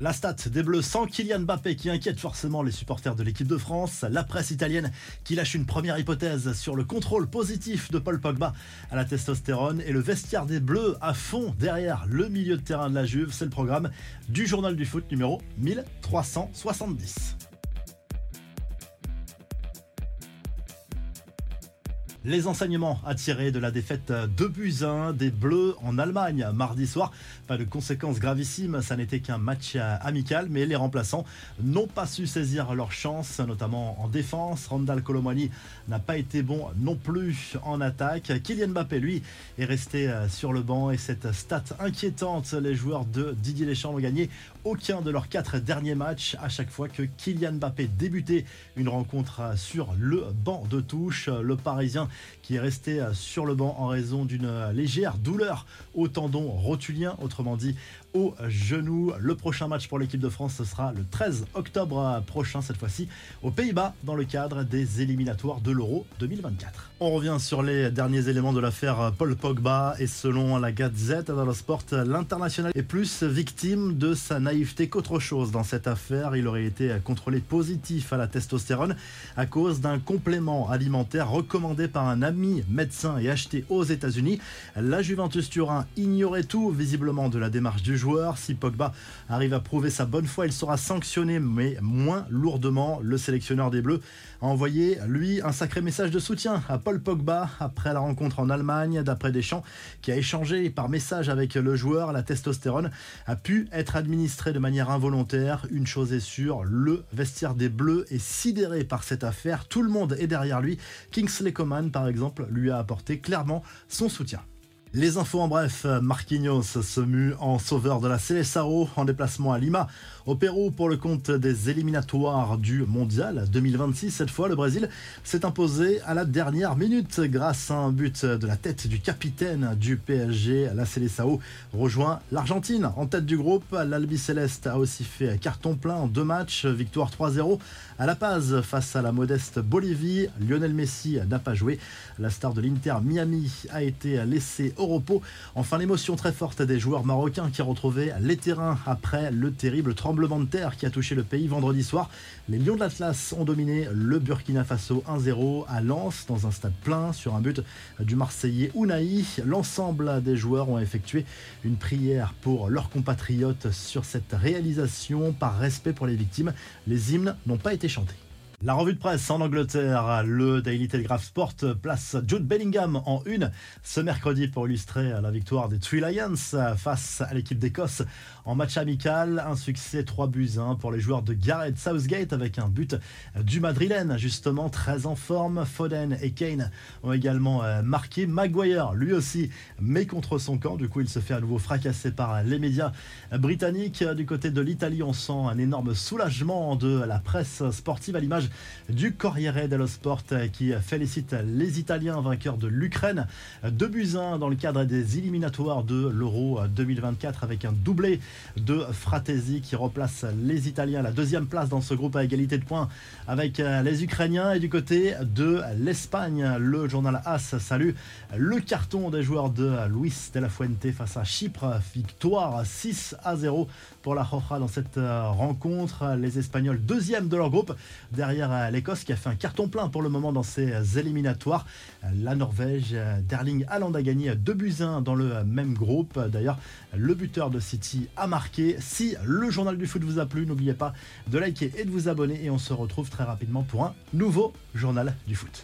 La stat des Bleus sans Kylian Mbappé qui inquiète forcément les supporters de l'équipe de France. La presse italienne qui lâche une première hypothèse sur le contrôle positif de Paul Pogba à la testostérone et le vestiaire des Bleus à fond derrière le milieu de terrain de la Juve. C'est le programme du journal du foot numéro 1370. Les enseignements à tirer de la défaite de buts des Bleus en Allemagne mardi soir. Pas de conséquences gravissimes, ça n'était qu'un match amical, mais les remplaçants n'ont pas su saisir leur chance, notamment en défense. Randall Colomani n'a pas été bon non plus en attaque. Kylian Mbappé, lui, est resté sur le banc et cette stat inquiétante, les joueurs de Didier Deschamps n'ont gagné aucun de leurs quatre derniers matchs à chaque fois que Kylian Mbappé débutait une rencontre sur le banc de touche. Le Parisien qui est resté euh, sur le banc en raison d'une euh, légère douleur au tendon rotulien, autrement dit au genou. Le prochain match pour l'équipe de France, ce sera le 13 octobre euh, prochain, cette fois-ci aux Pays-Bas, dans le cadre des éliminatoires de l'Euro 2024. On revient sur les derniers éléments de l'affaire Paul Pogba et selon la Gazette dello Sport, l'international est plus victime de sa naïveté qu'autre chose dans cette affaire. Il aurait été contrôlé positif à la testostérone à cause d'un complément alimentaire recommandé par un ami médecin et acheté aux États-Unis. La Juventus Turin ignorait tout visiblement de la démarche du joueur. Si Pogba arrive à prouver sa bonne foi, il sera sanctionné, mais moins lourdement. Le sélectionneur des Bleus a envoyé, lui, un sacré message de soutien à Paul Pogba après la rencontre en Allemagne. D'après Deschamps, qui a échangé par message avec le joueur, la testostérone a pu être administrée de manière involontaire. Une chose est sûre, le vestiaire des Bleus est sidéré par cette affaire. Tout le monde est derrière lui. Kingsley Coman, par exemple, lui a apporté clairement son soutien. Les infos en bref, Marquinhos se mue en sauveur de la Célessao en déplacement à Lima, au Pérou pour le compte des éliminatoires du Mondial 2026. Cette fois, le Brésil s'est imposé à la dernière minute grâce à un but de la tête du capitaine du PSG. La Célessao rejoint l'Argentine en tête du groupe. L'Albi Céleste a aussi fait carton plein en deux matchs, victoire 3-0 à La Paz face à la modeste Bolivie. Lionel Messi n'a pas joué. La star de l'Inter Miami a été laissée au repos. Enfin, l'émotion très forte des joueurs marocains qui retrouvaient les terrains après le terrible tremblement de terre qui a touché le pays vendredi soir. Les Lions de l'Atlas ont dominé le Burkina Faso 1-0 à Lens dans un stade plein sur un but du Marseillais Ounaï. L'ensemble des joueurs ont effectué une prière pour leurs compatriotes sur cette réalisation par respect pour les victimes. Les hymnes n'ont pas été chantés. La revue de presse en Angleterre, le Daily Telegraph Sport place Jude Bellingham en une ce mercredi pour illustrer la victoire des Three Lions face à l'équipe d'Écosse en match amical. Un succès 3 buts 1 pour les joueurs de Gareth Southgate avec un but du Madrilène, justement très en forme. Foden et Kane ont également euh, marqué. Maguire, lui aussi, mais contre son camp. Du coup, il se fait à nouveau fracasser par les médias britanniques. Du côté de l'Italie, on sent un énorme soulagement de la presse sportive à l'image du Corriere dello Sport qui félicite les Italiens vainqueurs de l'Ukraine. de buts dans le cadre des éliminatoires de l'Euro 2024 avec un doublé de Fratesi qui replace les Italiens à la deuxième place dans ce groupe à égalité de points avec les Ukrainiens. Et du côté de l'Espagne, le journal AS salue le carton des joueurs de Luis de la Fuente face à Chypre. Victoire 6 à 0 pour la Roja dans cette rencontre. Les Espagnols deuxième de leur groupe derrière l'Écosse qui a fait un carton plein pour le moment dans ses éliminatoires. La Norvège, Derling Haaland a gagné 2 buts 1 dans le même groupe. D'ailleurs, le buteur de City a marqué. Si le journal du foot vous a plu, n'oubliez pas de liker et de vous abonner et on se retrouve très rapidement pour un nouveau journal du foot.